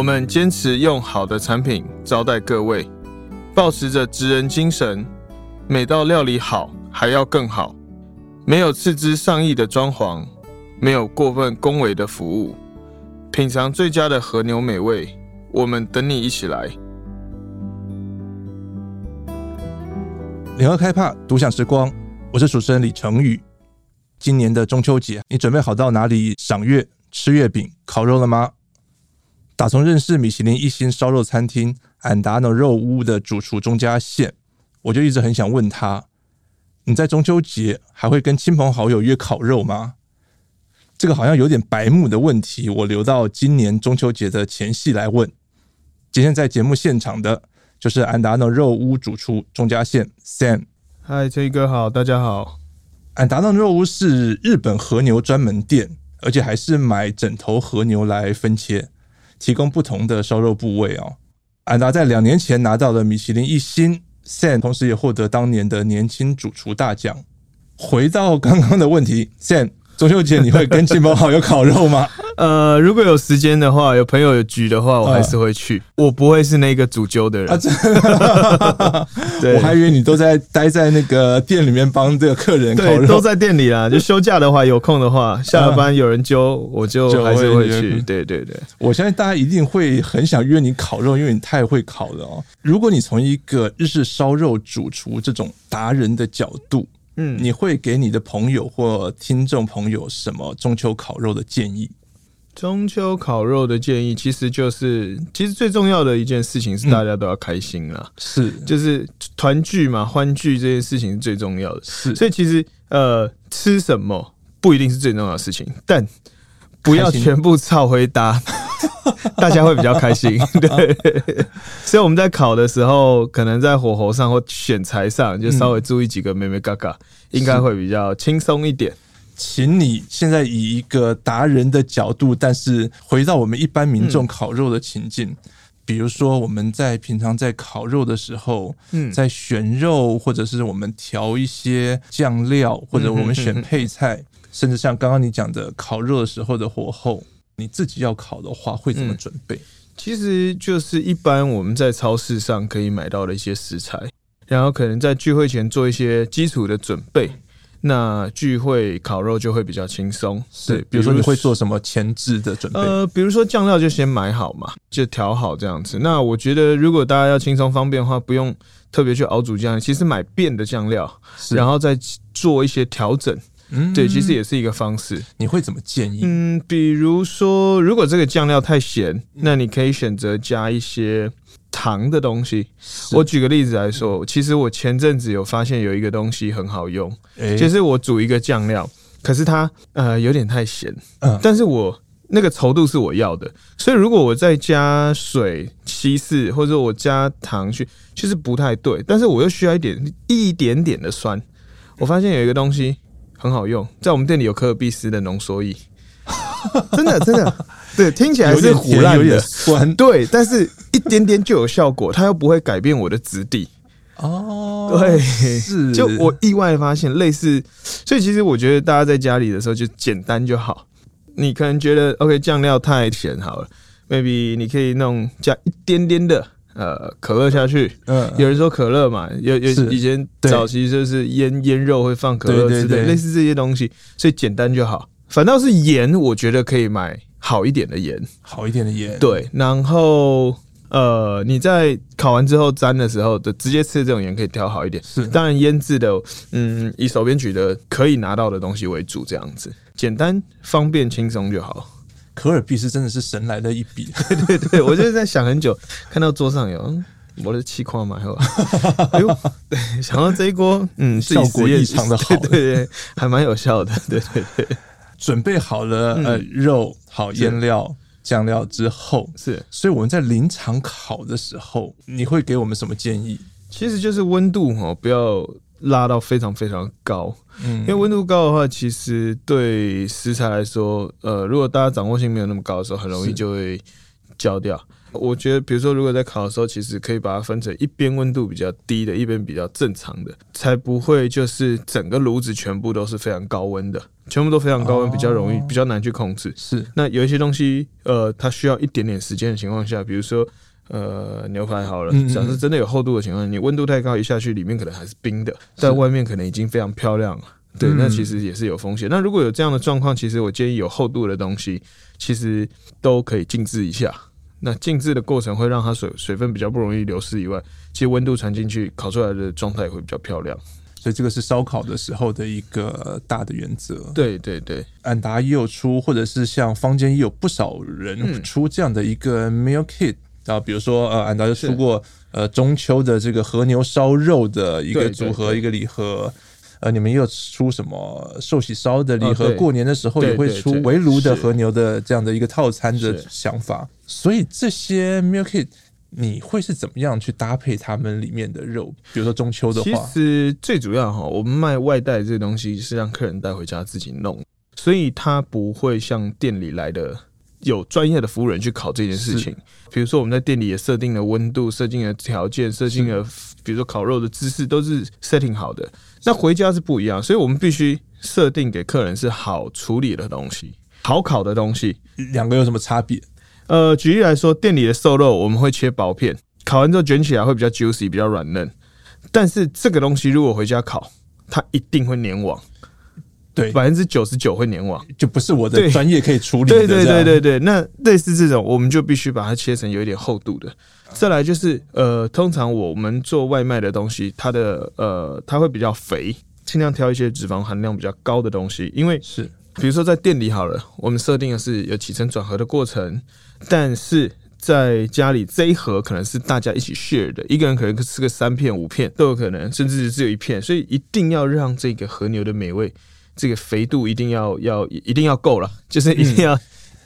我们坚持用好的产品招待各位，抱持着职人精神，每道料理好还要更好，没有斥资上亿的装潢，没有过分恭维的服务，品尝最佳的和牛美味，我们等你一起来。联合开帕独享时光，我是主持人李成宇。今年的中秋节，你准备好到哪里赏月、吃月饼、烤肉了吗？打从认识米其林一星烧肉餐厅安达诺肉屋的主厨钟家宪，我就一直很想问他：你在中秋节还会跟亲朋好友约烤肉吗？这个好像有点白目的问题，我留到今年中秋节的前夕来问。今天在节目现场的就是安达诺肉屋主厨钟家宪 Sam。嗨，这一哥好，大家好。安达诺肉屋是日本和牛专门店，而且还是买整头和牛来分切。提供不同的烧肉部位哦。安达在两年前拿到了米其林一星 s a n 同时也获得当年的年轻主厨大奖。回到刚刚的问题 s a n。中秋节你会跟亲朋好友烤肉吗？呃，如果有时间的话，有朋友有局的话，我还是会去。呃、我不会是那个主揪的人。啊、对，我还以为你都在待在那个店里面帮这个客人烤肉。对，都在店里啦。就休假的话，有空的话，下了班有人揪，我就还是会去。对对对，我相信大家一定会很想约你烤肉，因为你太会烤了哦。如果你从一个日式烧肉主厨这种达人的角度。嗯，你会给你的朋友或听众朋友什么中秋烤肉的建议？中秋烤肉的建议其实就是，其实最重要的一件事情是大家都要开心啦，是，就是团聚嘛，欢聚这件事情是最重要的。是，所以其实呃，吃什么不一定是最重要的事情，但不要全部凑回答。大家会比较开心，对。所以我们在烤的时候，可能在火候上或选材上，就稍微注意几个妹妹嘎嘎，应该会比较轻松一点。请你现在以一个达人的角度，但是回到我们一般民众烤肉的情境，嗯、比如说我们在平常在烤肉的时候，嗯，在选肉或者是我们调一些酱料，或者我们选配菜，嗯、甚至像刚刚你讲的烤肉的时候的火候。你自己要烤的话，会怎么准备？嗯，其实就是一般我们在超市上可以买到的一些食材，然后可能在聚会前做一些基础的准备，那聚会烤肉就会比较轻松。对，比如说你会做什么前置的准备？呃，比如说酱料就先买好嘛，就调好这样子。那我觉得如果大家要轻松方便的话，不用特别去熬煮酱，其实买变的酱料，然后再做一些调整。嗯，对，其实也是一个方式。你会怎么建议？嗯，比如说，如果这个酱料太咸，那你可以选择加一些糖的东西。我举个例子来说，其实我前阵子有发现有一个东西很好用，就是我煮一个酱料，可是它呃有点太咸，但是我那个稠度是我要的，所以如果我再加水稀释，或者我加糖去，其实不太对。但是我又需要一点一点点的酸，我发现有一个东西。很好用，在我们店里有可尔必思的浓缩液，真的真的，对，听起来是胡烂的，有点酸，对，但是一点点就有效果，它又不会改变我的质地。哦，对，是，就我意外发现类似，所以其实我觉得大家在家里的时候就简单就好。你可能觉得 OK 酱料太咸好了，maybe 你可以弄加一点点的。呃，可乐下去，嗯，有人说可乐嘛，有有以前早期就是腌腌肉会放可乐之类，类似这些东西，所以简单就好。反倒是盐，我觉得可以买好一点的盐，好一点的盐。对，然后呃，你在烤完之后沾的时候的直接吃这种盐可以调好一点。是，当然腌制的，嗯，以手边取得可以拿到的东西为主，这样子简单方便轻松就好。可尔必思真的是神来的一笔，对对对，我就是在想很久，看到桌上有我的气矿嘛，哎呦，对，想到这一锅，嗯，效果异常的好，对对对，还蛮有效的，对对对。准备好了呃肉好腌料酱料之后，是，所以我们在临场烤的时候，你会给我们什么建议？其实就是温度哦，不要。拉到非常非常高，嗯，因为温度高的话，其实对食材来说，呃，如果大家掌握性没有那么高的时候，很容易就会焦掉。我觉得，比如说，如果在烤的时候，其实可以把它分成一边温度比较低的，一边比较正常的，才不会就是整个炉子全部都是非常高温的，全部都非常高温，哦，比较容易比较难去控制。是，那有一些东西，呃，它需要一点点时间的情况下，比如说，呃，牛排好了，假设真的有厚度的情况下，你温度太高，一下去里面可能还是冰的，在外面可能已经非常漂亮了。对，那其实也是有风险。那如果有这样的状况，其实我建议有厚度的东西，其实都可以静置一下。那静置的过程会让它水水分比较不容易流失以外，其实温度传进去，烤出来的状态也会比较漂亮。所以这个是烧烤的时候的一个大的原则。对对对，安达也有出，或者是像坊间也有不少人出这样的一个 meal kit 啊，比如说呃，俺达就出过呃中秋的这个和牛烧肉的一个组合，一个礼盒。呃，你们又出什么寿喜烧的礼盒？哦、过年的时候也会出围炉的和牛的这样的一个套餐的想法。所以这些 meal kit 你会是怎么样去搭配他们里面的肉？比如说中秋的话，其实最主要哈，我们卖外带这个东西是让客人带回家自己弄，所以它不会像店里来的有专业的服务人去考这件事情。比如说我们在店里也设定了温度、设定了条件、设定了比如说烤肉的姿势都是 setting 好的。那回家是不一样，所以我们必须设定给客人是好处理的东西、好烤的东西。两个有什么差别？呃，举例来说，店里的瘦肉我们会切薄片，烤完之后卷起来会比较 juicy，比较软嫩。但是这个东西如果回家烤，它一定会粘网。对，百分之九十九会粘网，就不是我的专业可以处理的。对对对对对，那类似这种，我们就必须把它切成有一点厚度的。再来就是，呃，通常我们做外卖的东西，它的呃，它会比较肥，尽量挑一些脂肪含量比较高的东西，因为是，比如说在店里好了，我们设定的是有起承转合的过程，但是在家里这一盒可能是大家一起 share 的，一个人可能吃个三片五片都有可能，甚至只有一片，所以一定要让这个和牛的美味，这个肥度一定要要一定要够了，就是一定要。嗯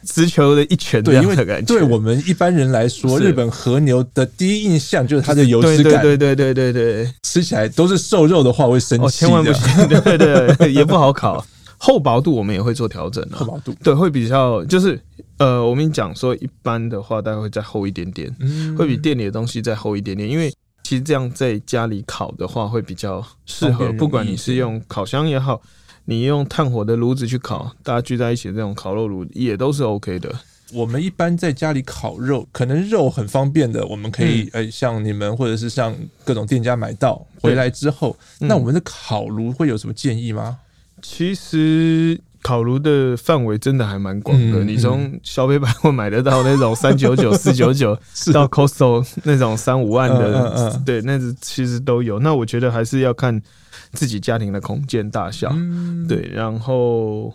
直球的一拳的感觉，对，对我们一般人来说，日本和牛的第一印象就是它的油脂感，对对对对对对，吃起来都是瘦肉的话会生气，哦，千万不行，对对對，也不好烤。厚薄度我们也会做调整啊，厚薄度。对，会比较就是呃，我们讲说一般的话，大概会再厚一点点，会比店里的东西再厚一点点，因为其实这样在家里烤的话会比较适合，不管你是用烤箱也好。你用炭火的炉子去烤，大家聚在一起的这种烤肉炉也都是 OK 的。我们一般在家里烤肉，可能肉很方便的，我们可以呃、嗯欸，像你们或者是像各种店家买到回来之后，那我们的烤炉会有什么建议吗？其实烤炉的范围真的还蛮广的，嗯、你从小北百货买得到那种三九九、四九九，到 Costco 那种三五万的，对，那是其实都有。那我觉得还是要看。自己家庭的空间大小，嗯、对，然后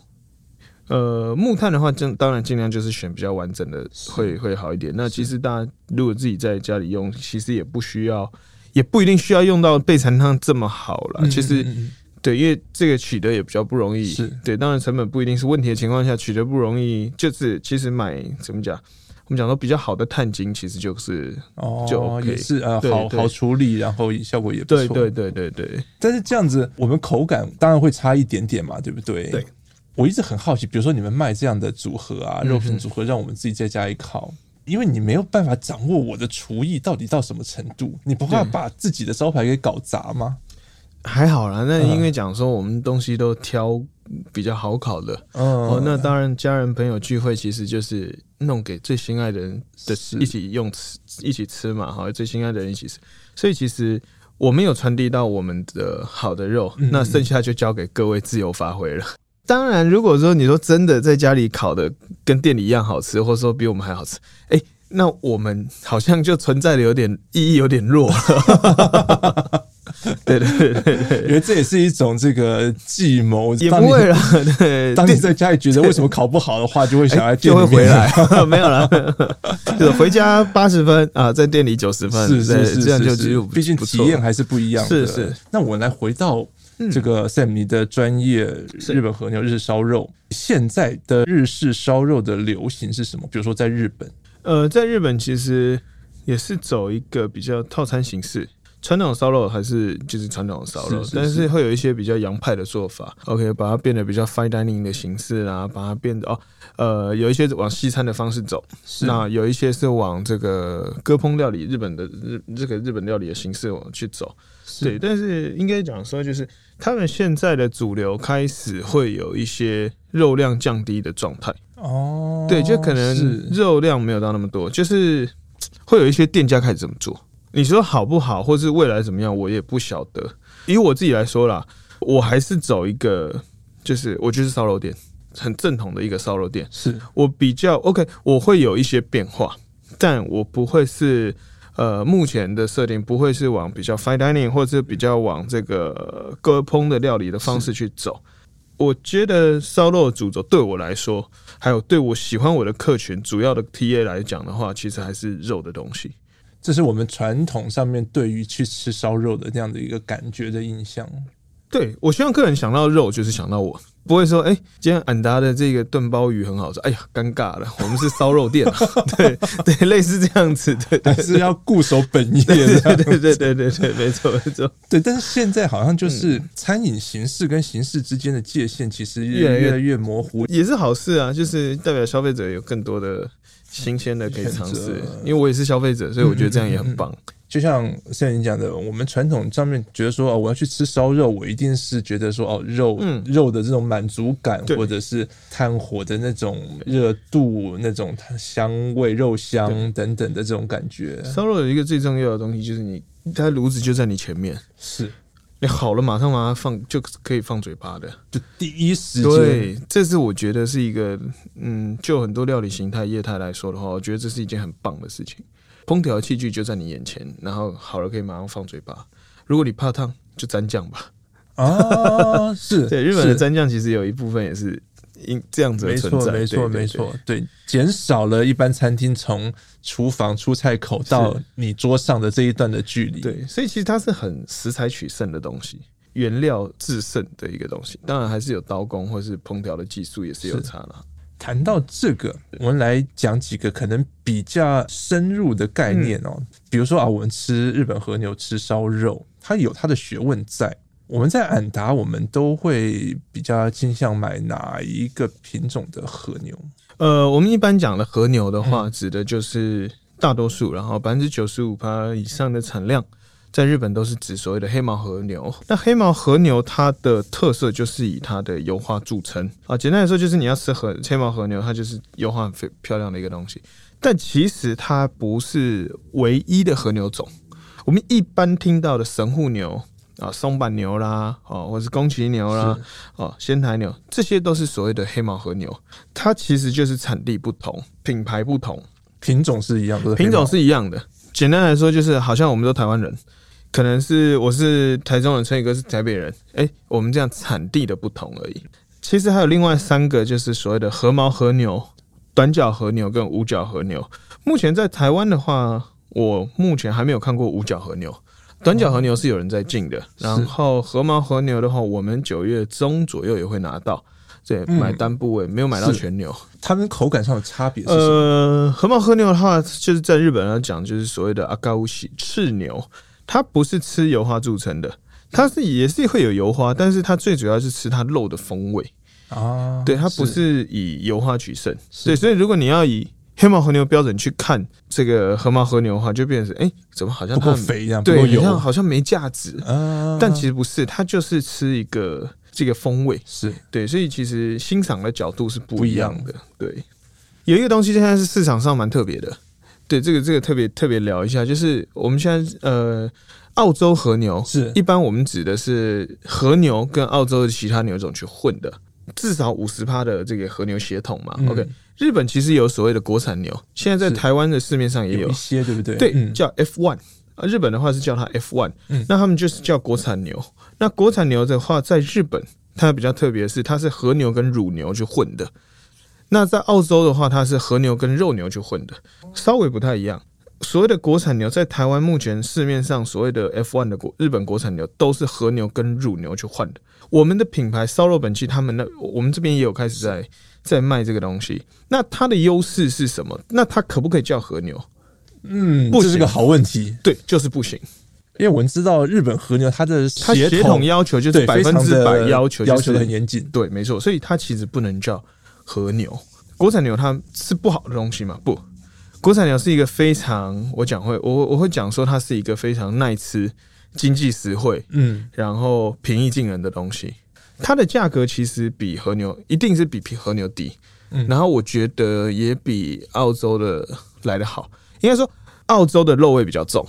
呃，木炭的话，尽当然尽量就是选比较完整的会，会会好一点。那其实大家如果自己在家里用，其实也不需要，也不一定需要用到备长炭这么好了。嗯、其实，对，因为这个取得也比较不容易，是对，当然成本不一定是问题的情况下，取得不容易，就是其实买怎么讲？我们讲说比较好的碳晶，其实就是哦，就 OK，也是呃，好好处理，然后效果也不错。对对对对对。但是这样子，我们口感当然会差一点点嘛，对不对？对。我一直很好奇，比如说你们卖这样的组合啊，肉品组合，让我们自己在家里烤，因为你没有办法掌握我的厨艺到底到什么程度，你不怕把自己的招牌给搞砸吗？还好啦，那因为讲说我们东西都挑比较好烤的，哦，那当然家人朋友聚会其实就是弄给最心爱的人的一起用吃一起吃嘛，哈，最心爱的人一起吃，所以其实我没有传递到我们的好的肉，那剩下就交给各位自由发挥了。当然，如果说你说真的在家里烤的跟店里一样好吃，或者说比我们还好吃，哎，那我们好像就存在的有点意义有点弱。对 对对对对，因为这也是一种这个计谋，也不会了。对，当你在家里觉得为什么考不好的话，就会想来就会回来。没有了，就回家八十分啊，在店里九十分，是是是，这样就其实毕竟体验还是不一样的。是是。那我来回到这个 Sam 你的专业，日本和牛日式烧肉，现在的日式烧肉的流行是什么？比如说在日本，呃，在日本其实也是走一个比较套餐形式。传统烧肉还是就是传统烧肉，是是是，但是会有一些比较洋派的做法。OK，把它变得比较 fine dining 的形式啊，把它变得哦，呃，有一些往西餐的方式走，那有一些是往这个割烹料理、日本的日这个日本料理的形式往去走。对，但是应该讲说，就是他们现在的主流开始会有一些肉量降低的状态。哦，对，就可能肉量没有到那么多，就是会有一些店家开始这么做。你说好不好，或是未来怎么样，我也不晓得。以我自己来说啦，我还是走一个，就是我就是烧肉店，很正统的一个烧肉店。是我比较 OK，我会有一些变化，但我不会是呃目前的设定不会是往比较 fine dining 或者是比较往这个割烹的料理的方式去走。我觉得烧肉的主轴对我来说，还有对我喜欢我的客群主要的 TA 来讲的话，其实还是肉的东西。这是我们传统上面对于去吃烧肉的这样的一个感觉的印象。对，我希望客人想到肉就是想到我，不会说哎、欸，今天俺达的这个炖鲍鱼很好吃，哎呀，尴尬了，我们是烧肉店，对对，类似这样子，对，对，还是要固守本业的，对对对对对对，没错没错，对。但是现在好像就是餐饮形式跟形式之间的界限其实越来越，越来越模糊，也是好事啊，就是代表消费者有更多的。新鲜的可以尝试，因为我也是消费者，所以我觉得这样也很棒。就像像你讲的，我们传统上面觉得说哦，我要去吃烧肉，我一定是觉得说哦，肉肉的这种满足感，或者是炭火的那种热度、那种香味、肉香等等的这种感觉。烧肉有一个最重要的东西，就是你它炉子就在你前面，是。你好了，马上把它放就可以放嘴巴的，就第一时间。对，这是我觉得是一个，嗯，就很多料理形态业态来说的话，我觉得这是一件很棒的事情。烹调器具就在你眼前，然后好了可以马上放嘴巴。如果你怕烫，就沾酱吧。啊，是 对，日本的蘸酱其实有一部分也是。因这样子的存在，没错，没错，对，减少了一般餐厅从厨房出菜口到你桌上的这一段的距离。对，所以其实它是很食材取胜的东西，原料制胜的一个东西。当然还是有刀工或是烹调的技术也是有差了。谈到这个，我们来讲几个可能比较深入的概念哦，比如说啊，我们吃日本和牛吃烧肉，它有它的学问在。我们在安达，我们都会比较倾向买哪一个品种的和牛？呃，我们一般讲的和牛的话，指的就是大多数，然后百分之九十五趴以上的产量，在日本都是指所谓的黑毛和牛。那黑毛和牛它的特色就是以它的油画著称啊。简单来说，就是你要吃和黑毛和牛，它就是油画很漂亮的一个东西。但其实它不是唯一的和牛种。我们一般听到的神户牛。啊，松阪牛啦，哦，或是宫崎牛啦，哦，仙台牛，这些都是所谓的黑毛和牛。它其实就是产地不同，品牌不同，品种是一样的，品种是一样的。简单来说，就是好像我们都台湾人，可能是我是台中人，陈宇哥是台北人，哎、欸，我们这样产地的不同而已。其实还有另外三个，就是所谓的和毛和牛、短角和牛跟五角和牛。目前在台湾的话，我目前还没有看过五角和牛。短角和牛是有人在进的，嗯、然后和毛和牛的话，我们九月中左右也会拿到，对，买单部位，没有买到全牛。它跟口感上的差别是什么？呃，和毛和牛的话，就是在日本来讲，就是所谓的阿高乌西赤牛，它不是吃油花著称的，它是也是会有油花，但是它最主要是吃它肉的风味。啊，对，它不是以油花取胜，对，所以如果你要以黑毛和牛标准去看这个河毛和牛的话，就变成哎、欸，怎么好像不够肥一样？对，好像好像没价值。但其实不是，它就是吃一个这个风味。是对，所以其实欣赏的角度是不一样的。对，有一个东西现在是市场上蛮特别的。对，这个这个特别特别聊一下，就是我们现在呃，澳洲和牛是一般我们指的是和牛跟澳洲的其他牛种去混的。至少五十趴的这个和牛血统嘛、嗯、，OK。日本其实有所谓的国产牛，现在在台湾的市面上也有，有一些，对不对？对，嗯、叫 F one 啊，日本的话是叫它 F one，嗯，那他们就是叫国产牛。那国产牛的话，在日本它比较特别的是，它是和牛跟乳牛去混的。那在澳洲的话，它是和牛跟肉牛去混的，稍微不太一样。所谓的国产牛，在台湾目前市面上所谓的 F1 的国日本国产牛，都是和牛跟乳牛去换的。我们的品牌烧肉本期，他们那我们这边也有开始在在卖这个东西。那它的优势是什么？那它可不可以叫和牛？嗯，不，这是个好问题。对，就是不行。因为我们知道日本和牛它的它血统要求就是百分之百要求，要求的很严谨。对，没错，所以它其实不能叫和牛。国产牛它是不好的东西吗？不，国产牛是一个非常我讲会我我会讲说它是一个非常耐吃、经济实惠，嗯，然后平易近人的东西。它的价格其实比和牛一定是比和牛低，嗯，然后我觉得也比澳洲的来得好。应该说，澳洲的肉味比较重，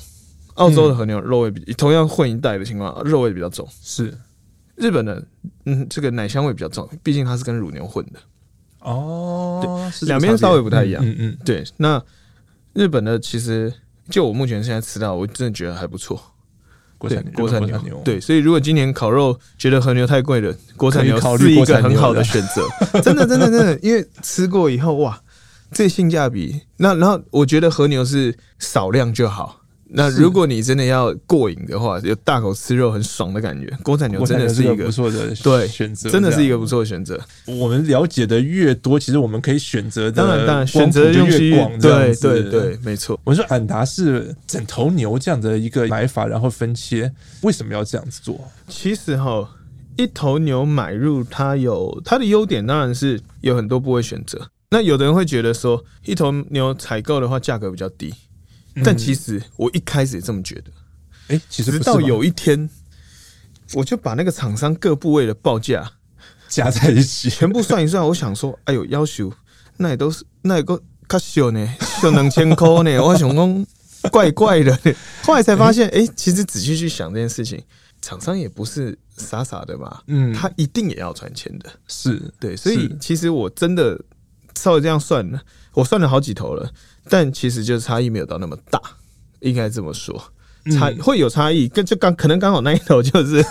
澳洲的和牛肉味比同样混一代的情况，肉味比较重。是日本的，嗯，这个奶香味比较重，毕竟它是跟乳牛混的。哦，两边稍微不太一样。嗯嗯，对。那日本的其实，就我目前现在吃到，我真的觉得还不错。国产国产牛，对，所以如果今年烤肉觉得和牛太贵了，国产牛是一个很好的选择，真的，真的，真的，因为吃过以后，哇，这性价比，那然后我觉得和牛是少量就好。那如果你真的要过瘾的话，有大口吃肉很爽的感觉，国产牛真的是一个不错的对选择，真的是一个不错的选择。我们了解的越多，其实我们可以选择的当然当然选择就越广，对对对，没错。我说安达是整头牛这样的一个买法，然后分切，为什么要这样子做？其实哈，一头牛买入它有它的优点，当然是有很多部位选择。那有的人会觉得说，一头牛采购的话，价格比较低。但其实我一开始也这么觉得，哎，其实直到有一天，我就把那个厂商各部位的报价加在一起，全部算一算。我想说，哎呦，要求那也都是那也够卡少呢，就两千块呢。我想说怪怪的，后来才发现，哎，其实仔细去想这件事情，厂商也不是傻傻的吧，嗯，他一定也要赚钱的，是对，所以其实我真的稍微这样算了，我算了好几头了。但其实就是差异没有到那么大，应该这么说，差会有差异，跟就刚可能刚好那一头就是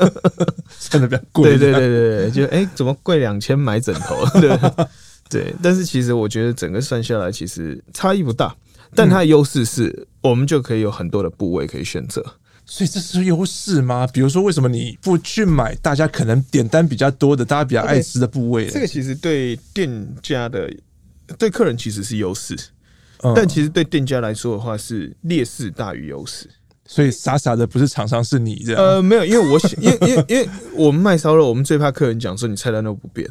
算的比较贵，对对对对对，就哎、欸、怎么贵两千买枕头？对对，但是其实我觉得整个算下来其实差异不大，但它的优势是我们就可以有很多的部位可以选择，所以这是优势吗？比如说为什么你不去买大家可能点单比较多的，大家比较爱吃的部位？这个其实对店家的对客人其实是优势。但其实对店家来说的话，是劣势大于优势，所以傻傻的不是厂商，是你这样。呃，没有，因为我 因为因为因为我们卖烧肉，我们最怕客人讲说你菜单都不变。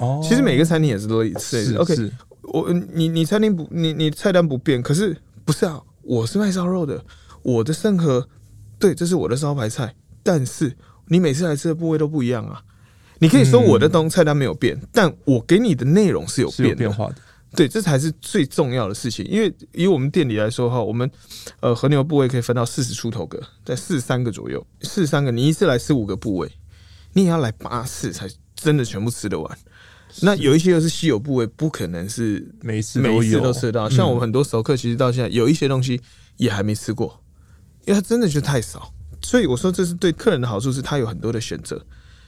哦，其实每个餐厅也是都一次。是 OK，我你你餐厅不你你菜单不变，可是不是啊？我是卖烧肉的，我的生和对，这是我的招牌菜，但是你每次来吃的部位都不一样啊。你可以说我的东菜单没有变，但我给你的内容是有变变化的。对，这才是最重要的事情。因为以我们店里来说哈，我们呃和牛部位可以分到四十出头个，在四十三个左右，四十三个，你一次来四五个部位，你也要来八次才真的全部吃得完。那有一些又是稀有部位，不可能是每一次每一次都吃得到。像我们很多熟客，其实到现在有一些东西也还没吃过，因为它真的就太少。所以我说这是对客人的好处，是他有很多的选择，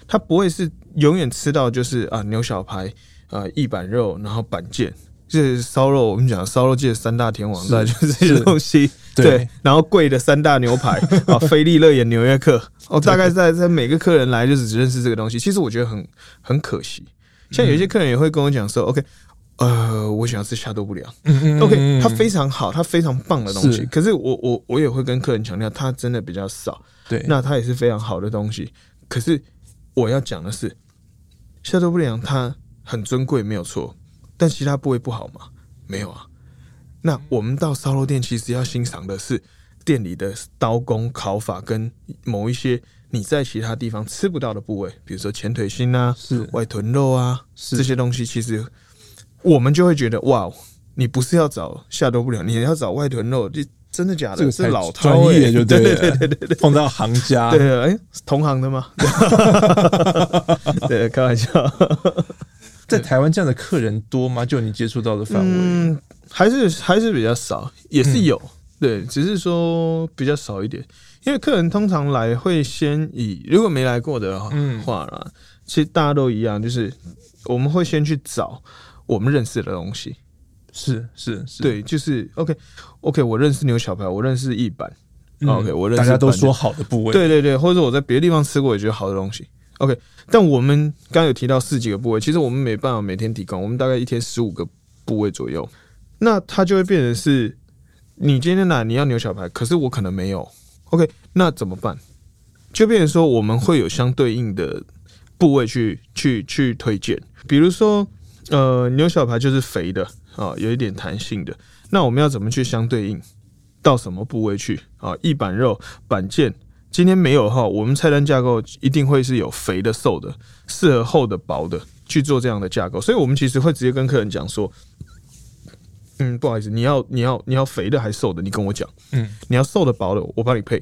他不会是永远吃到就是啊牛小排啊一板肉，然后板腱。就是烧肉，我们讲烧肉界的三大天王，那就是这些东西。对，然后贵的三大牛排 啊，菲力、乐眼、纽约客。哦，大概在在每个客人来就只认识这个东西。其实我觉得很很可惜。像有一些客人也会跟我讲说，OK，呃，我想要吃夏多布良。OK，它非常好，它非常棒的东西。可是我我我也会跟客人强调，它真的比较少。对，那它也是非常好的东西。可是我要讲的是，夏多不良它很尊贵，没有错。但其他部位不好吗？没有啊。那我们到烧肉店，其实要欣赏的是店里的刀工、烤法，跟某一些你在其他地方吃不到的部位，比如说前腿心啊，是外臀肉啊，是这些东西，其实我们就会觉得哇，你不是要找下多不了，你要找外臀肉，这真的假的？这个是老专业就对对对对对对，碰到行家，对，哎，同行的吗？对，开玩笑。在台湾这样的客人多吗？就你接触到的范围，嗯，还是还是比较少，也是有，嗯、对，只是说比较少一点。因为客人通常来会先以如果没来过的话啦，嗯、其实大家都一样，就是我们会先去找我们认识的东西，是是是，对，就是 OK OK，我认识牛小排，我认识一板、嗯、OK，我认识大家都说好的部位，对对对，或者我在别的地方吃过也觉得好的东西。OK，但我们刚刚有提到四几个部位，其实我们没办法每天提供，我们大概一天十五个部位左右，那它就会变成是，你今天来你要牛小排，可是我可能没有，OK，那怎么办？就变成说我们会有相对应的部位去去去推荐，比如说呃牛小排就是肥的啊，有一点弹性的，那我们要怎么去相对应到什么部位去啊？一板肉板腱今天没有哈，我们菜单架构一定会是有肥的、瘦的，适合厚的、薄的去做这样的架构，所以我们其实会直接跟客人讲说。嗯，不好意思，你要你要你要肥的还是瘦的？你跟我讲。嗯，你要瘦的薄的，我帮你配。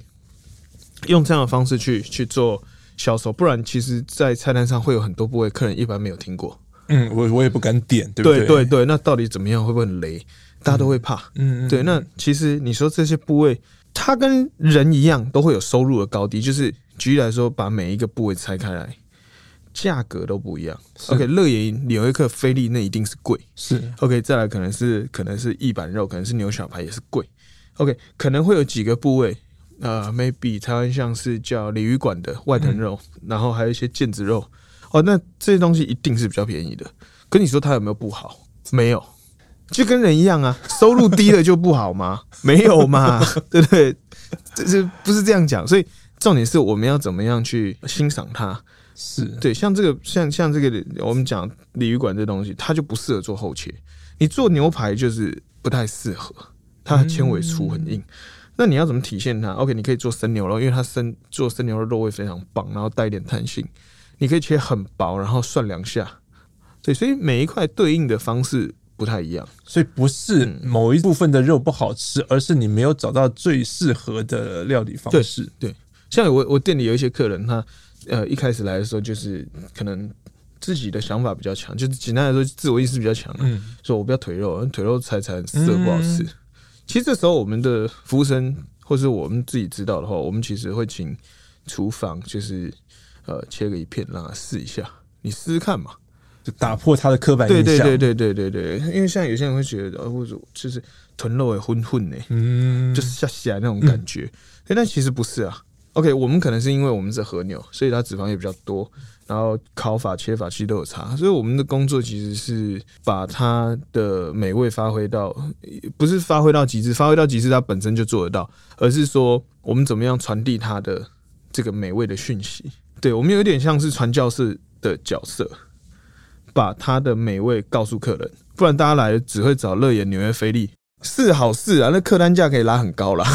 用这样的方式去去做销售，不然其实，在菜单上会有很多部位，客人一般没有听过。嗯，我我也不敢点，对不对？对对对，那到底怎么样？会不会很雷？大家都会怕。嗯嗯。对，那其实你说这些部位，它跟人一样，都会有收入的高低。就是举例来说，把每一个部位拆开来。价格都不一样。OK，乐眼纽约客菲力那一定是贵。是 OK，再来可能是可能是一板肉，可能是牛小排也是贵。OK，可能会有几个部位，呃，maybe 台湾像是叫鲤鱼馆的外藤肉，嗯、然后还有一些腱子肉。哦，那这些东西一定是比较便宜的。跟你说它有没有不好？没有，就跟人一样啊，收入低了就不好吗？没有嘛，对不对？这是不是这样讲？所以重点是我们要怎么样去欣赏它。是对，像这个像像这个我们讲鲤鱼馆这东西，它就不适合做厚切。你做牛排就是不太适合，它的纤维粗很硬。嗯、那你要怎么体现它？OK，你可以做生牛肉，因为它生做生牛肉肉味非常棒，然后带一点弹性。你可以切很薄，然后涮两下。对，所以每一块对应的方式不太一样。所以不是某一部分的肉不好吃，而是你没有找到最适合的料理方式。对，对，像我我店里有一些客人他。呃，一开始来的时候就是可能自己的想法比较强，就是简单来说，自我意识比较强。嗯，说我不要腿肉，腿肉踩踩色不好吃。嗯、其实这时候我们的服务生或是我们自己知道的话，我们其实会请厨房就是呃切个一片让他试一下，你试试看嘛，就打破他的刻板印象。对对对对对对对，因为像有些人会觉得，呃，或者就是豚肉也混混呢，嗯，就是下下来那种感觉，嗯、但其实不是啊。OK，我们可能是因为我们是和牛，所以它脂肪也比较多，然后烤法、切法其实都有差，所以我们的工作其实是把它的美味发挥到，不是发挥到极致，发挥到极致它本身就做得到，而是说我们怎么样传递它的这个美味的讯息。对，我们有点像是传教士的角色，把它的美味告诉客人，不然大家来只会找乐眼纽约菲力。是好事啊，那客单价可以拉很高啦。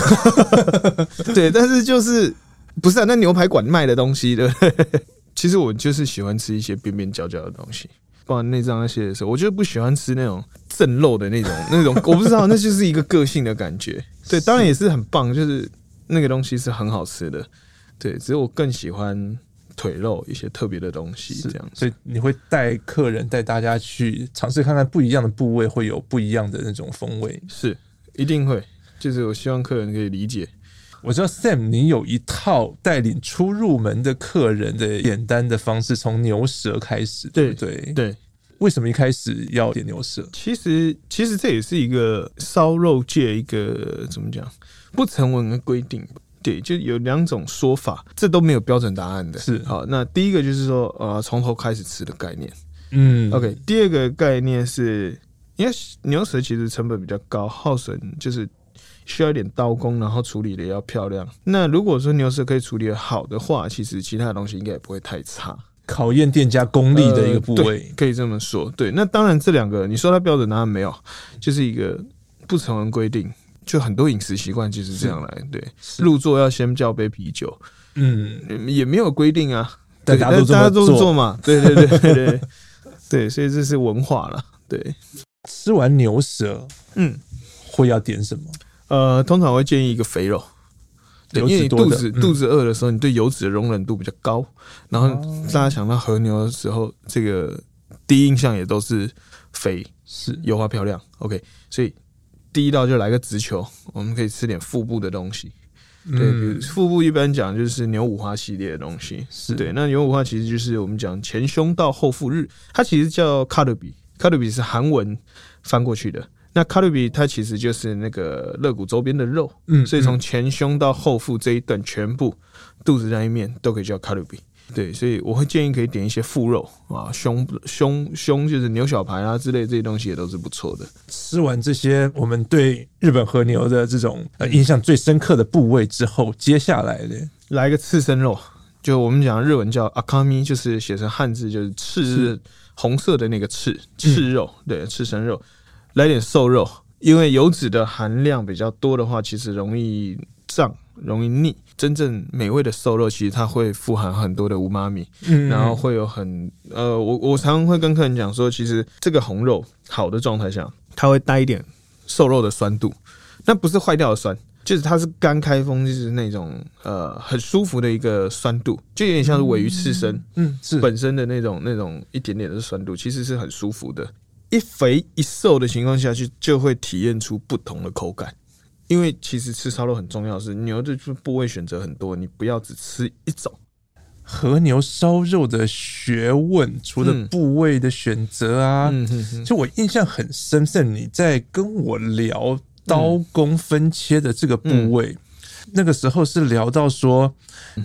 对，但是就是。不是啊，那牛排馆卖的东西，对不对？其实我就是喜欢吃一些边边角角的东西，包括内脏那些的时候，我就不喜欢吃那种正肉的那种那种，我不知道，那就是一个个性的感觉。对，当然也是很棒，就是那个东西是很好吃的。对，只是我更喜欢腿肉一些特别的东西，这样。所以你会带客人带大家去尝试看看不一样的部位，会有不一样的那种风味。是，一定会。就是我希望客人可以理解。我知道 Sam，你有一套带领初入门的客人的简单的方式，从牛舌开始，对对？对，对，为什么一开始要点牛舌？其实，其实这也是一个烧肉界一个怎么讲不成文的规定。对，就有两种说法，这都没有标准答案的。是好，那第一个就是说，呃，从头开始吃的概念。嗯，OK。第二个概念是，因为牛舌其实成本比较高，耗损就是。需要一点刀工，然后处理的要漂亮。那如果说牛舌可以处理的好的话，其实其他的东西应该也不会太差。考验店家功力的一个部位，呃、可以这么说。对，那当然这两个你说它标准答案没有，就是一个不成文规定。就很多饮食习惯就是这样来。对，入座要先叫杯啤酒，嗯，也没有规定啊。大家都大家都做嘛。对对对对对，对，所以这是文化了。对，吃完牛舌，嗯，会要点什么？呃，通常会建议一个肥肉，对，因为你肚子肚子饿的时候，你对油脂的容忍度比较高。然后大家想到和牛的时候，这个第一印象也都是肥，是油花漂亮。OK，所以第一道就来个直球，我们可以吃点腹部的东西。对，腹部一般讲就是牛五花系列的东西，是对。那牛五花其实就是我们讲前胸到后腹日，它其实叫卡路比，卡路比是韩文翻过去的。那卡路比它其实就是那个肋骨周边的肉，嗯，所以从前胸到后腹这一段全部肚子那一面都可以叫卡路比。对，所以我会建议可以点一些副肉啊，胸胸胸就是牛小排啊之类这些东西也都是不错的。吃完这些，我们对日本和牛的这种呃印象最深刻的部位之后，接下来的来个刺身肉，就我们讲日文叫阿卡米，就是写成汉字就是赤红色的那个赤赤肉，嗯、对，赤身肉，来点瘦肉，因为油脂的含量比较多的话，其实容易胀。容易腻，真正美味的瘦肉其实它会富含很多的乌妈米，嗯，然后会有很呃，我我常常会跟客人讲说，其实这个红肉好的状态下，它会带一点瘦肉的酸度，那不是坏掉的酸，就是它是刚开封，就是那种呃很舒服的一个酸度，就有点像是尾鱼刺身，嗯，是本身的那种那种一点点的酸度，其实是很舒服的。一肥一瘦的情况下去，就会体验出不同的口感。因为其实吃烧肉很重要的是牛的部位选择很多，你不要只吃一种。和牛烧肉的学问，除了部位的选择啊，嗯嗯嗯、就我印象很深，是你在跟我聊刀工分切的这个部位，嗯、那个时候是聊到说，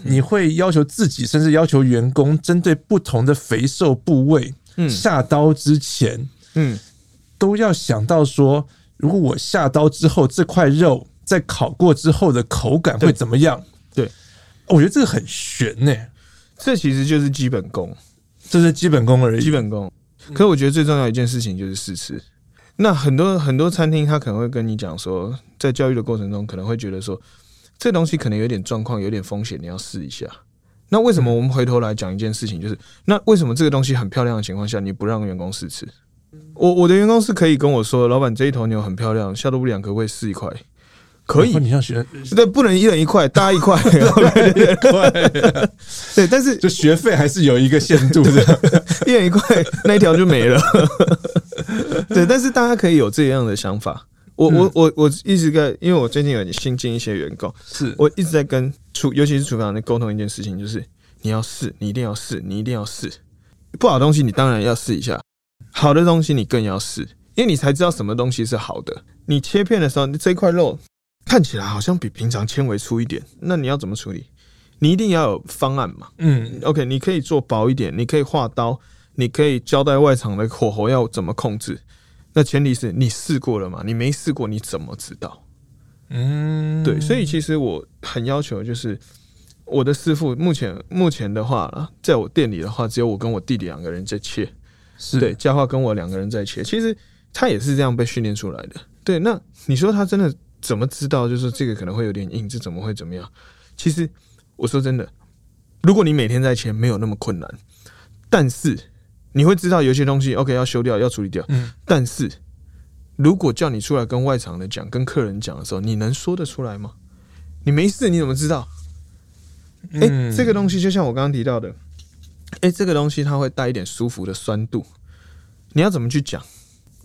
你会要求自己，甚至要求员工，针对不同的肥瘦部位，下刀之前，嗯，都要想到说。如果我下刀之后，这块肉在烤过之后的口感会怎么样？对，对我觉得这个很悬呢、欸。这其实就是基本功，这是基本功而已。基本功。可是我觉得最重要一件事情就是试吃。那很多很多餐厅他可能会跟你讲说，在教育的过程中可能会觉得说，这东西可能有点状况，有点风险，你要试一下。那为什么我们回头来讲一件事情，就是那为什么这个东西很漂亮的情况下，你不让员工试吃？我我的员工是可以跟我说，老板这一头牛很漂亮，下肚不良可不可以试一块？可以，你像学对，不能一人一块，大家 一块，一块。对，但是就学费还是有一个限度的，一人一块，那一条就没了。对，但是大家可以有这样的想法。我我我我一直在，因为我最近有新进一些员工，是我一直在跟厨，尤其是厨房在沟通一件事情，就是你要试，你一定要试，你一定要试。不好的东西，你当然要试一下。好的东西你更要试，因为你才知道什么东西是好的。你切片的时候，你这块肉看起来好像比平常纤维粗一点，那你要怎么处理？你一定要有方案嘛。嗯，OK，你可以做薄一点，你可以画刀，你可以交代外场的火候要怎么控制。那前提是你试过了嘛？你没试过，你怎么知道？嗯，对，所以其实我很要求，就是我的师傅目前目前的话，在我店里的话，只有我跟我弟弟两个人在切。是对，佳桦跟我两个人在切，其实他也是这样被训练出来的。对，那你说他真的怎么知道？就是这个可能会有点硬，这怎么会怎么样？其实我说真的，如果你每天在切，没有那么困难。但是你会知道有些东西，OK 要修掉，要处理掉。嗯。但是如果叫你出来跟外场的讲，跟客人讲的时候，你能说得出来吗？你没事，你怎么知道？哎、欸，这个东西就像我刚刚提到的。哎、欸，这个东西它会带一点舒服的酸度，你要怎么去讲？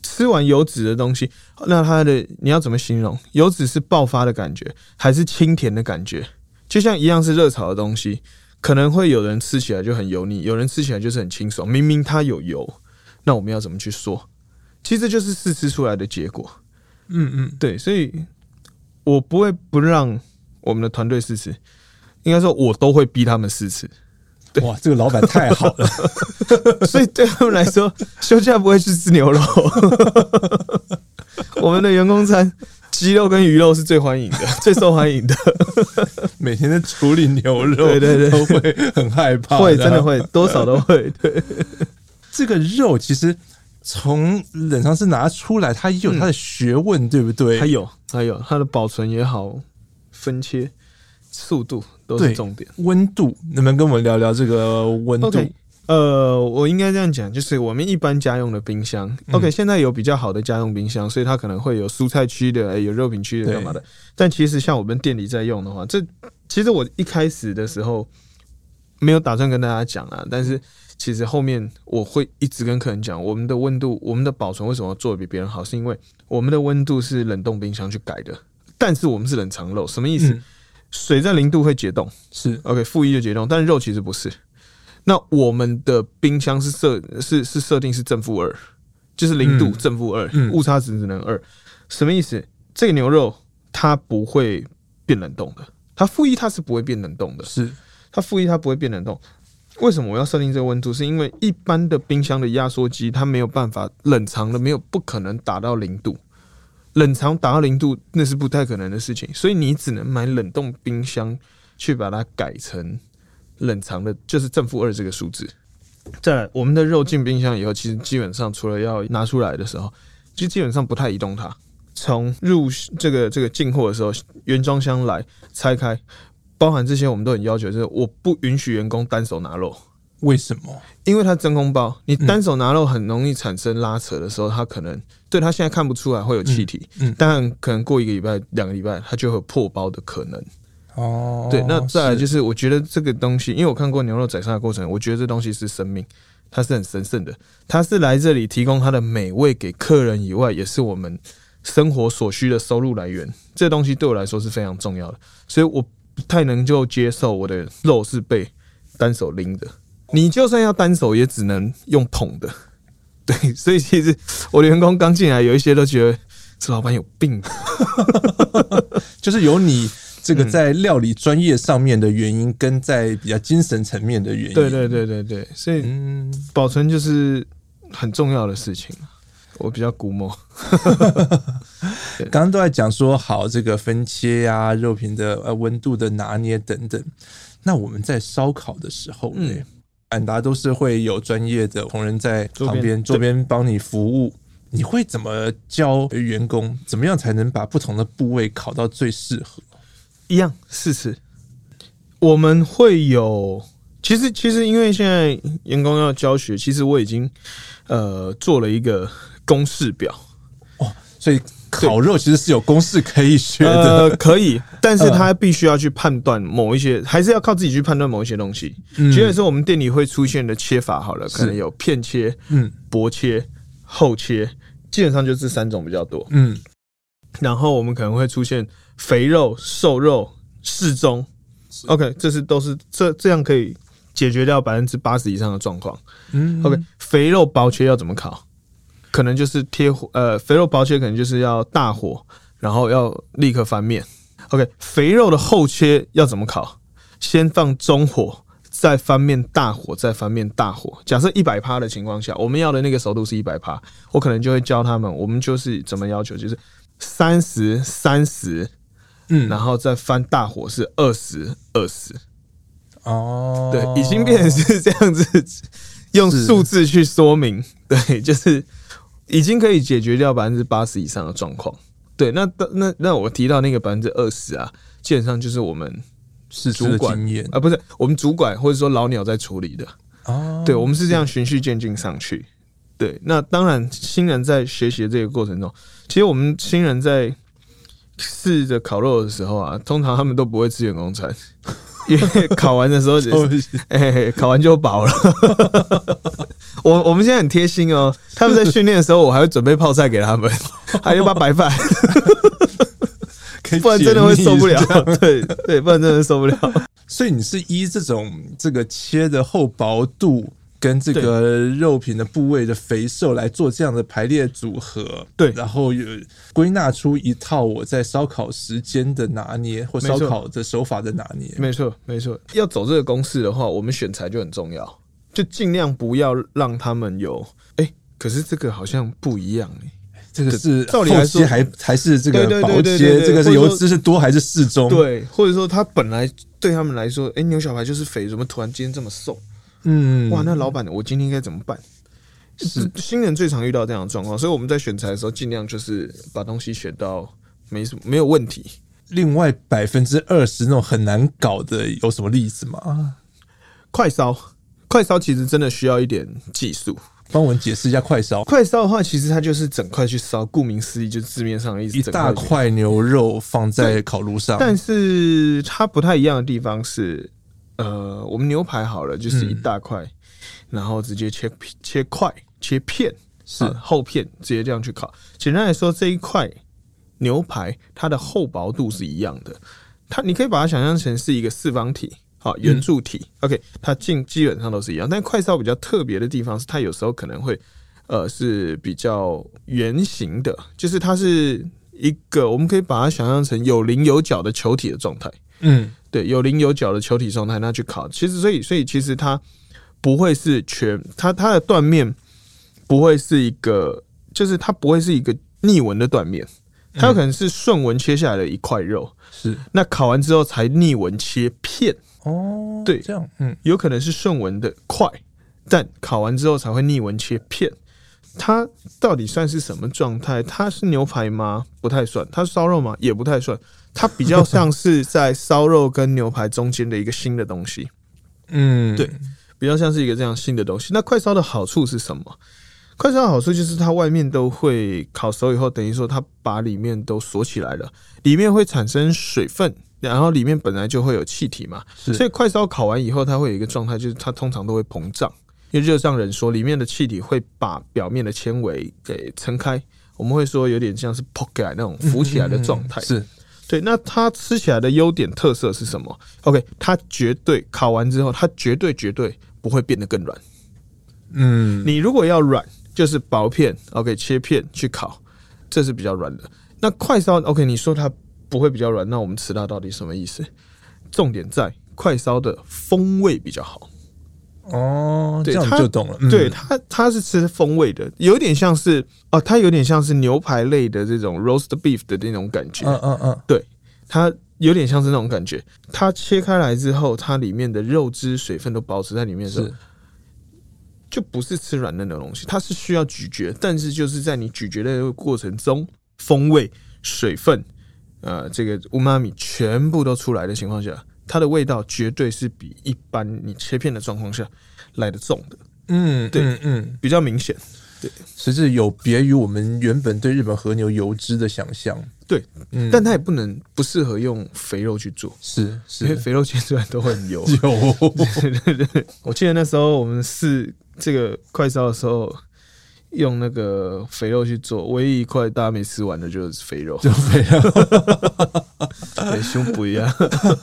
吃完油脂的东西，那它的你要怎么形容？油脂是爆发的感觉，还是清甜的感觉？就像一样是热炒的东西，可能会有人吃起来就很油腻，有人吃起来就是很清爽。明明它有油，那我们要怎么去说？其实就是试吃出来的结果。嗯嗯，对，所以我不会不让我们的团队试吃，应该说我都会逼他们试吃。哇，这个老板太好了，所以对他们来说，休假不会去吃牛肉。我们的员工餐，鸡肉跟鱼肉是最欢迎的，最受欢迎的。每天在处理牛肉，对对对，都会很害怕，会真的会，多少都会。对，这个肉其实从冷藏室拿出来，它也有它的学问，嗯、对不对？它有，它有它的保存也好，分切速度。都是重点，温度能不能跟我们聊聊这个温度？Okay, 呃，我应该这样讲，就是我们一般家用的冰箱。嗯、OK，现在有比较好的家用冰箱，所以它可能会有蔬菜区的，欸，有肉品区的，干嘛的？但其实像我们店里在用的话，这其实我一开始的时候没有打算跟大家讲啊，但是其实后面我会一直跟客人讲，我们的温度，我们的保存为什么做的比别人好，是因为我们的温度是冷冻冰箱去改的，但是我们是冷藏肉，什么意思？嗯水在零度会解冻，是 OK，负一就解冻，但是肉其实不是。那我们的冰箱是设是是设定是正负二，就是零度正负二，误差值只能二。什么意思？这个牛肉它不会变冷冻的，它负一它是不会变冷冻的，是它负一它不会变冷冻。为什么我要设定这个温度？是因为一般的冰箱的压缩机它没有办法冷藏的，没有不可能达到零度。冷藏达到零度那是不太可能的事情，所以你只能买冷冻冰箱去把它改成冷藏的，就是正负二这个数字。再来，我们的肉进冰箱以后，其实基本上除了要拿出来的时候，就基本上不太移动它。从入这个这个进货的时候，原装箱来拆开，包含这些我们都很要求，就是我不允许员工单手拿肉。为什么？因为它真空包，你单手拿肉很容易产生拉扯的时候，它可能对他现在看不出来会有气体，嗯，当然可能过一个礼拜、两个礼拜，它就会有破包的可能。哦，对，那再来就是，我觉得这个东西，因为我看过牛肉宰杀的过程，我觉得这东西是生命，它是很神圣的，它是来这里提供它的美味给客人以外，也是我们生活所需的收入来源。这东西对我来说是非常重要的，所以我不太能够接受我的肉是被单手拎的。你就算要单手，也只能用捧的。对，所以其实我的员工刚进来，有一些都觉得这老板有病，就是有你。这个在料理专业上面的原因，跟在比较精神层面的原因，对对对对对，所以保存就是很重要的事情。我比较估摸，刚刚都在讲说好这个分切呀、啊、肉品的呃温度的拿捏等等。那我们在烧烤的时候呢，安达都是会有专业的同仁在旁边桌边帮你服务。你会怎么教员工，怎么样才能把不同的部位烤到最适合？一样试吃，我们会有。其实，其实因为现在员工要教学，其实我已经呃做了一个公式表哦。所以烤肉其实是有公式可以学的，呃，可以，但是他必须要去判断某一些，还是要靠自己去判断某一些东西。嗯，举例说，我们店里会出现的切法，好了，可能有片切、嗯，薄切、厚切，基本上就这三种比较多。嗯，然后我们可能会出现。肥肉、瘦肉、适中，OK，这是都是这这样可以解决掉百分之八十以上的状况。嗯，OK，肥肉薄切要怎么烤？可能就是贴火，呃，肥肉薄切可能就是要大火，然后要立刻翻面。OK，肥肉的厚切要怎么烤？先放中火，再翻面，大火再翻面，大火。假设一百趴的情况下，我们要的那个熟度是一百趴，我可能就会教他们，我们就是怎么要求，就是三十三十。嗯，然后再翻大火是二十二十，哦，对，已经变成是这样子，用数字去说明，对，就是已经可以解决掉百分之八十以上的状况。对，那那那我提到那个百分之二十啊，基本上就是我们是主管啊，不是我们主管或者说老鸟在处理的。哦，对，我们是这样循序渐进上去。对，那当然新人在学习的这个过程中，其实我们新人在。试着烤肉的时候啊，通常他们都不会吃员工餐，因为考完的时候，哎、欸，考完就饱了。我我们现在很贴心哦，他们在训练的时候，我还会准备泡菜给他们，还有把白饭，不然真的会受不了。对对，不然真的受不了。所以你是依这种这个切的厚薄度。跟这个肉品的部位的肥瘦来做这样的排列组合，对，然后有归纳出一套我在烧烤时间的拿捏或烧烤的手法的拿捏。没错，没错。要走这个公式的话，我们选材就很重要，就尽量不要让他们有哎、欸，可是这个好像不一样哎、欸，这个是照理来说还还是这个薄切，这个是油脂是多还是适中？对，或者说他本来对他们来说，哎、欸，牛小排就是肥，怎么突然间这么瘦？嗯，哇，那老板，我今天应该怎么办？是新人最常遇到这样的状况，所以我们在选材的时候，尽量就是把东西选到没什么没有问题。另外百分之二十那种很难搞的，有什么例子吗？快烧，快烧其实真的需要一点技术。帮我们解释一下快烧。快烧的话，其实它就是整块去烧，顾名思义，就是字面上的意思，一大块牛肉放在烤炉上。但是它不太一样的地方是。呃，我们牛排好了，就是一大块，嗯，然后直接切切块切片，是厚片，直接这样去烤。简单来说，这一块牛排它的厚薄度是一样的，它你可以把它想象成是一个四方体，好圆柱体，嗯，OK，它基基本上都是一样。但快烧比较特别的地方是，它有时候可能会呃是比较圆形的，就是它是一个我们可以把它想象成有棱有角的球体的状态，嗯。对，有棱有角的球体状态，那去烤，其实所以所以其实它不会是全，它它的断面不会是一个，就是它不会是一个逆纹的断面，它有可能是顺纹切下来的一块肉，是那烤完之后才逆纹切片哦，对，这样，嗯，有可能是顺纹的块，但烤完之后才会逆纹切片。它到底算是什么状态？它是牛排吗？不太算。它是烧肉吗？也不太算。它比较像是在烧肉跟牛排中间的一个新的东西。嗯，对，比较像是一个这样新的东西。那快烧的好处是什么？快烧的好处就是它外面都会烤熟以后，等于说它把里面都锁起来了，里面会产生水分，然后里面本来就会有气体嘛，所以快烧烤完以后，它会有一个状态，就是它通常都会膨胀。因为热胀冷缩，里面的气体会把表面的纤维给撑开，我们会说有点像是扑起来那种浮起来的状态。是对。那它吃起来的优点特色是什么？OK，它绝对烤完之后，它绝对绝对不会变得更软。嗯，你如果要软，就是薄片，OK，切片去烤，这是比较软的。那快烧，OK，你说它不会比较软，那我们吃它到底什么意思？重点在快烧的风味比较好。哦，这样就懂了。嗯、对它，它是吃风味的，有点像是哦，它有点像是牛排类的这种 roast beef 的那种感觉。嗯嗯嗯，对，它有点像是那种感觉。它切开来之后，它里面的肉汁、水分都保持在里面的时候，就不是吃软嫩的东西，它是需要咀嚼。但是就是在你咀嚼的这个过程中，风味、水分，呃，这个乌妈咪全部都出来的情况下。它的味道绝对是比一般你切片的状况下来的重的，嗯，对，嗯，嗯，比较明显，对，其实有别于我们原本对日本和牛油脂的想象，对，嗯，但它也不能不适合用肥肉去做，是，是，因为肥肉切出来都会很油，油，对对对，我记得那时候我们试这个快烧的时候。用那个肥肉去做，唯一一块大家没吃完的就是肥肉，就肥肉，对，胸不一样，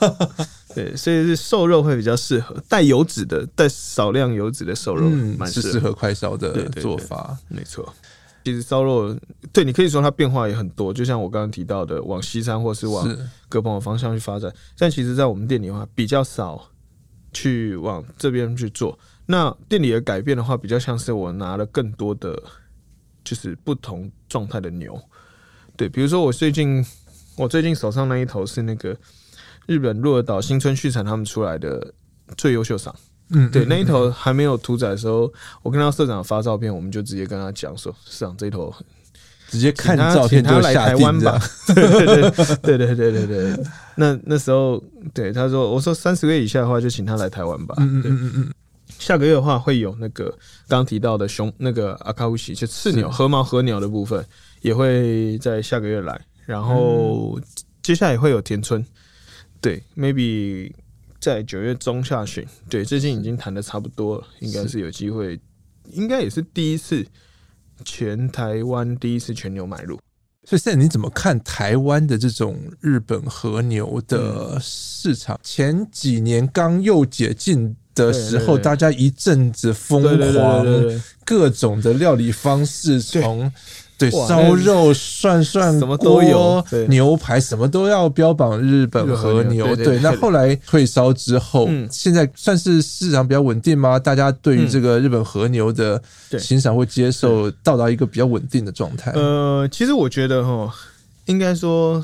对，所以是瘦肉会比较适合带油脂的，带少量油脂的瘦肉，嗯，蛮是适合快烧的做法，没错。其实烧肉，对你可以说它变化也很多，就像我刚刚提到的，往西餐或是往割烹的方向去发展，但其实在我们店里的话，比较少去往这边去做。那店里的改变的话，比较像是我拿了更多的，就是不同状态的牛，对，比如说我最近，我最近手上那一头是那个日本鹿儿岛新村畜产他们出来的最优秀赏，嗯，对，那一头还没有屠宰的时候，我跟他社长发照片，我们就直接跟他讲说，社长这一头直接看照片就来台湾吧，对对对对对对对对，那那时候对他说，我说三十个月以下的话就请他来台湾吧，嗯嗯嗯嗯。下个月的话会有那个刚刚提到的熊那个阿卡乌西，就刺鸟和毛和鸟的部分也会在下个月来，然后接下来也会有田村，对，maybe 在九月中下旬，对，最近已经谈的差不多了，应该是。有机会，应该也是第一次全台湾第一次全牛买入，所以现在你怎么看台湾的这种日本和牛的市场？前几年刚又解禁。的时候，大家一阵子疯狂，各种的料理方式，从对烧肉、涮涮什么都有，牛排什么都要标榜日本和牛。对，那后来退烧之后，现在算是市场比较稳定吗？大家对于这个日本和牛的欣赏或接受，到达一个比较稳定的状态。呃，其实我觉得哈，应该说。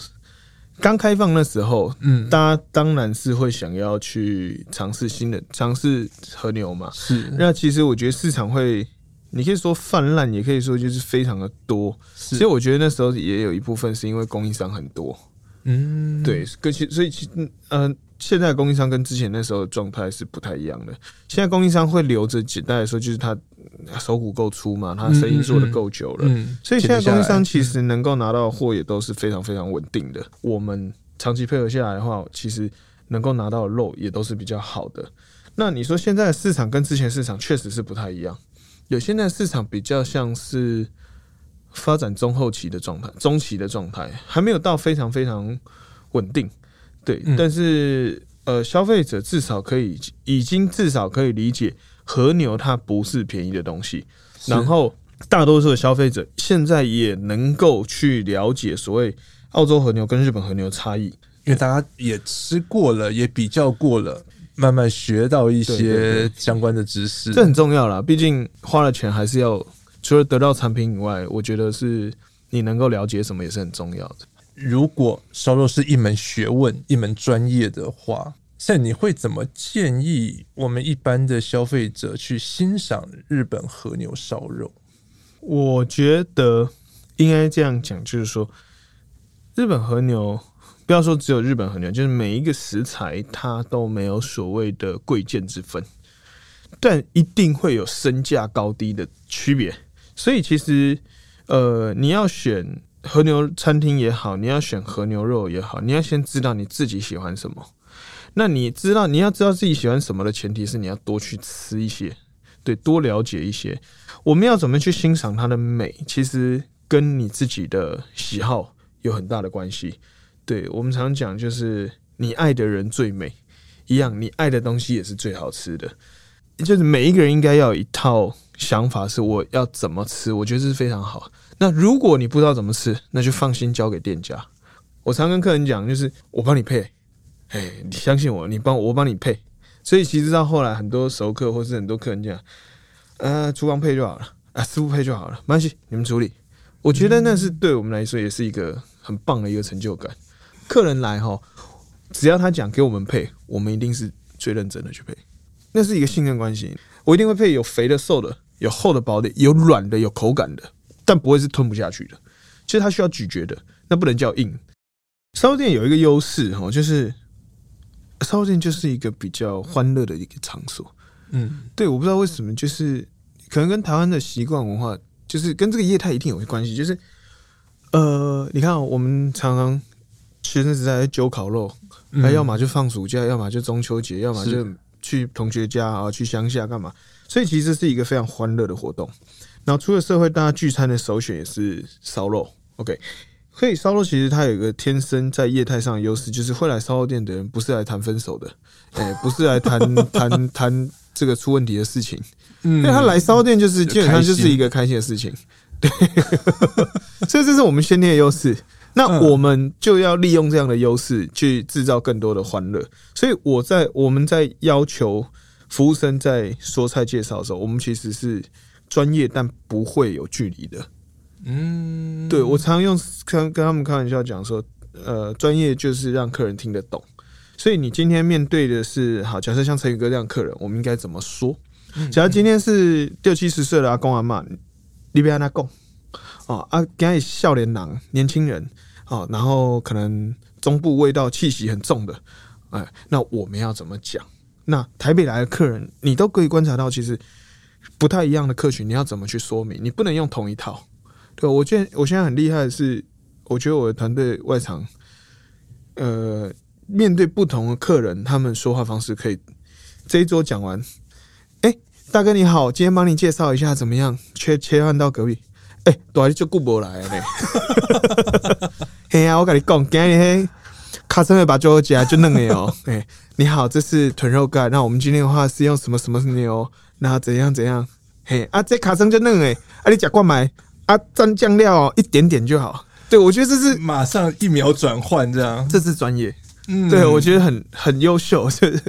刚开放那时候，嗯，大家当然是会想要去尝试新的，尝试和牛嘛。是，那其实我觉得市场会，你可以说泛滥，也可以说就是非常的多。其实我觉得那时候也有一部分是因为供应商很多，嗯，对，跟其所以其嗯。呃现在供应商跟之前那时候的状态是不太一样的。现在供应商会留着，简单来说就是他手骨够粗嘛，他生意做的够久了，所以现在供应商其实能够拿到货也都是非常非常稳定的。我们长期配合下来的话，其实能够拿到的肉也都是比较好的。那你说现在的市场跟之前市场确实是不太一样，有现在市场比较像是发展中后期的状态，中期的状态还没有到非常非常稳定。对，但是呃，消费者至少可以已经至少可以理解和牛它不是便宜的东西，然后大多数的消费者现在也能够去了解所谓澳洲和牛跟日本和牛差异，因为大家也吃过了，也比较过了，慢慢学到一些相关的知识，这很重要啦。毕竟花了钱还是要除了得到产品以外，我觉得是你能够了解什么也是很重要的。如果烧肉是一门学问、一门专业的话，现在你会怎么建议我们一般的消费者去欣赏日本和牛烧肉？我觉得应该这样讲，就是说日本和牛。不要说只有日本和牛，就是每一个食材它都没有所谓的贵贱之分，但一定会有身价高低的区别。所以其实，呃，你要选和牛餐厅也好，你要选和牛肉也好，你要先知道你自己喜欢什么。那你知道你要知道自己喜欢什么的前提是你要多去吃一些，对，多了解一些。我们要怎么去欣赏它的美，其实跟你自己的喜好有很大的关系。对，我们常讲，就是你爱的人最美一样，你爱的东西也是最好吃的。就是每一个人应该要有一套想法，是我要怎么吃，我觉得是非常好。那如果你不知道怎么吃，那就放心交给店家。我常跟客人讲，就是我帮你配，哎，你相信我，你帮我我帮你配。所以其实到后来，很多熟客或是很多客人讲，呃，厨房配就好了，啊，师傅配就好了，没关系，你们处理。我觉得那是对我们来说也是一个很棒的一个成就感。客人来哈，只要他讲给我们配，我们一定是最认真的去配。那是一个信任关系，我一定会配有肥的、瘦的，有厚的、薄的，有软的、有口感的，但不会是吞不下去的。其实它需要咀嚼的，那不能叫硬。烧肉店有一个优势哈，就是烧肉店就是一个比较欢乐的一个场所。嗯，对，我不知道为什么，就是可能跟台湾的习惯文化，就是跟这个业态一定有关系。就是呃，你看我们常常。学生时代揪烤肉，那、嗯、要么就放暑假，要么就中秋节，要么就去同学家啊，去乡下干嘛？所以其实是一个非常欢乐的活动。然后出了社会，大家聚餐的首选也是烧肉。OK，所以烧肉其实它有一个天生在业态上的优势，就是会来烧肉店的人不是来谈分手的，哎、欸，不是来谈 谈谈这个出问题的事情。嗯，因为他来烧肉店就是基本上就是一个开心的事情。对，所以这是我们先天的优势。那我们就要利用这样的优势去制造更多的欢乐。所以我在我们在要求服务生在说菜介绍的时候，我们其实是专业但不会有距离的。嗯，对，我常用跟跟他们开玩笑讲说，呃，专业就是让客人听得懂。所以你今天面对的是好，假设像陈宇哥这样客人，我们应该怎么说？假如今天是六七十岁的阿公阿嬷，你别让他讲。哦啊，刚才少年郎年轻人哦，然后可能中部味道气息很重的，哎，那我们要怎么讲？那台北来的客人，你都可以观察到，其实不太一样的客群，你要怎么去说明？你不能用同一套。对，我现我现在很厉害的是，我觉得我的团队外场，呃，面对不同的客人，他们说话方式可以这一桌讲完，哎，大哥你好，今天帮你介绍一下怎么样？切切换到隔壁。哎、欸，大你就顾不来呢。嘿呀，我跟你讲，今天嘿，卡森会把猪肉夹就弄了哦。哎，你好，这是豚肉盖。那我们今天的话是用什么什么牛？那怎样怎样？嘿啊，这卡森就嫩哎。啊，你夹过买啊？蘸酱料一点点就好。对，我觉得这是马上一秒转换这样，这是专业。嗯，对，我觉得很很优秀。就是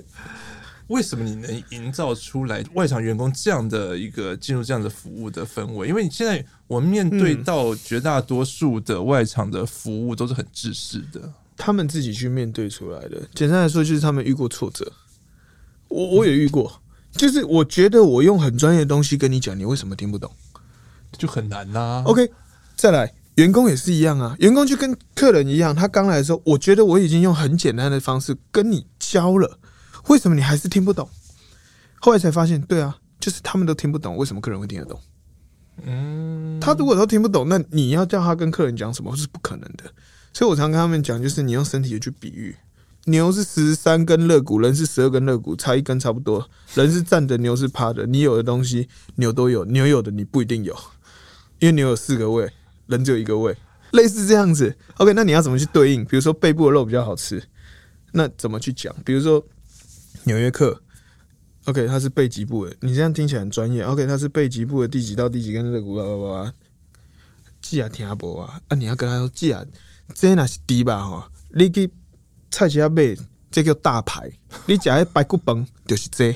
为什么你能营造出来外场员工这样的一个进入这样的服务的氛围？因为你现在我们面对到绝大多数的外场的服务都是很自私的，他们自己去面对出来的。简单来说，就是他们遇过挫折。我我也遇过，就是我觉得我用很专业的东西跟你讲，你为什么听不懂？就很难呐。OK，再来，员工也是一样啊。员工就跟客人一样，他刚来的时候，我觉得我已经用很简单的方式跟你教了。为什么你还是听不懂？后来才发现，对啊，就是他们都听不懂，为什么客人会听得懂？嗯，他如果都听不懂，那你要叫他跟客人讲什么是不可能的。所以我常跟他们讲，就是你用身体去比喻，牛是十三根肋骨，人是十二根肋骨，差一根差不多。人是站的，牛是趴的。你有的东西牛都有，牛有的你不一定有，因为牛有四个胃，人只有一个胃，类似这样子。OK，那你要怎么去对应？比如说背部的肉比较好吃，那怎么去讲？比如说。纽约客，OK，他是背脊部的，你这样听起来很专业。OK，他是背脊部的第几到第几根肋骨？叭叭叭，记啊听不啊？啊，你要跟他说记啊，这那是低吧？哈，你去菜市仔买这个大排，你讲的排骨饭就是这，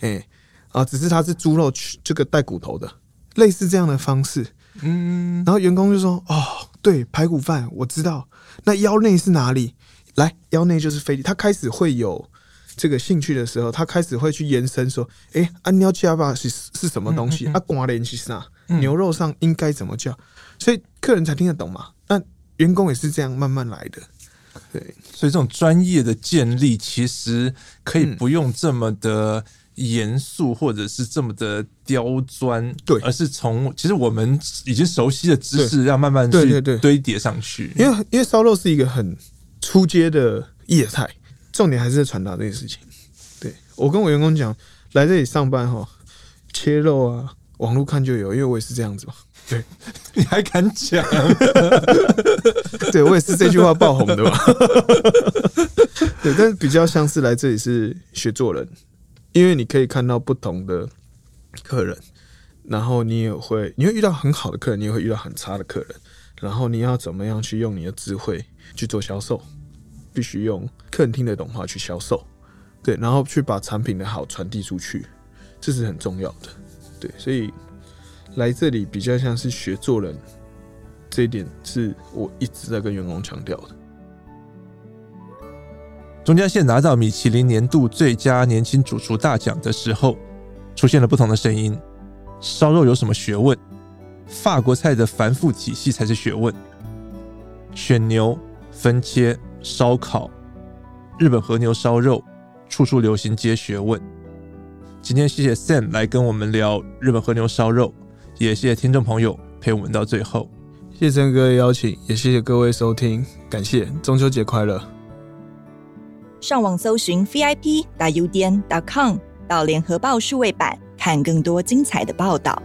哎啊，只是它是猪肉这个带骨头的，类似这样的方式。嗯，然后员工就说：“哦，对，排骨饭我知道。那腰内是哪里？来，腰内就是菲力。他开始会有这个兴趣的时候，他开始会去延伸说：哎、欸，安鸟加巴是是什么东西？啊，瓜连是啥？牛肉上应该怎么叫？所以客人才听得懂嘛。那员工也是这样慢慢来的。对，所以这种专业的建立，其实可以不用这么的。”严肃或者是这么的刁钻，对，而是从其实我们已经熟悉的知识，要慢慢去堆叠上去。因为因为烧肉是一个很出街的业态，重点还是在传达这件事情。对，我跟我员工讲，来这里上班哈，切肉啊，网络看就有，因为我也是这样子嘛。对，你还敢讲？对，我也是这句话爆红的嘛。对，但是比较像是来这里是学做人。因为你可以看到不同的客人，然后你也会，你会遇到很好的客人，你也会遇到很差的客人，然后你要怎么样去用你的智慧去做销售？必须用客人听得懂话去销售，对，然后去把产品的好传递出去，这是很重要的，对，所以来这里比较像是学做人，这一点是我一直在跟员工强调的。中嘉县拿到米其林年度最佳年轻主厨大奖的时候，出现了不同的声音。烧肉有什么学问？法国菜的繁复体系才是学问。选牛、分切、烧烤，日本和牛烧肉，处处流行皆学问。今天谢谢 Sam 来跟我们聊日本和牛烧肉，也谢谢听众朋友陪我们到最后。谢谢曾哥的邀请，也谢谢各位收听，感谢中秋节快乐。上网搜寻 vip.udn.com 到联合报数位版，看更多精彩的报道。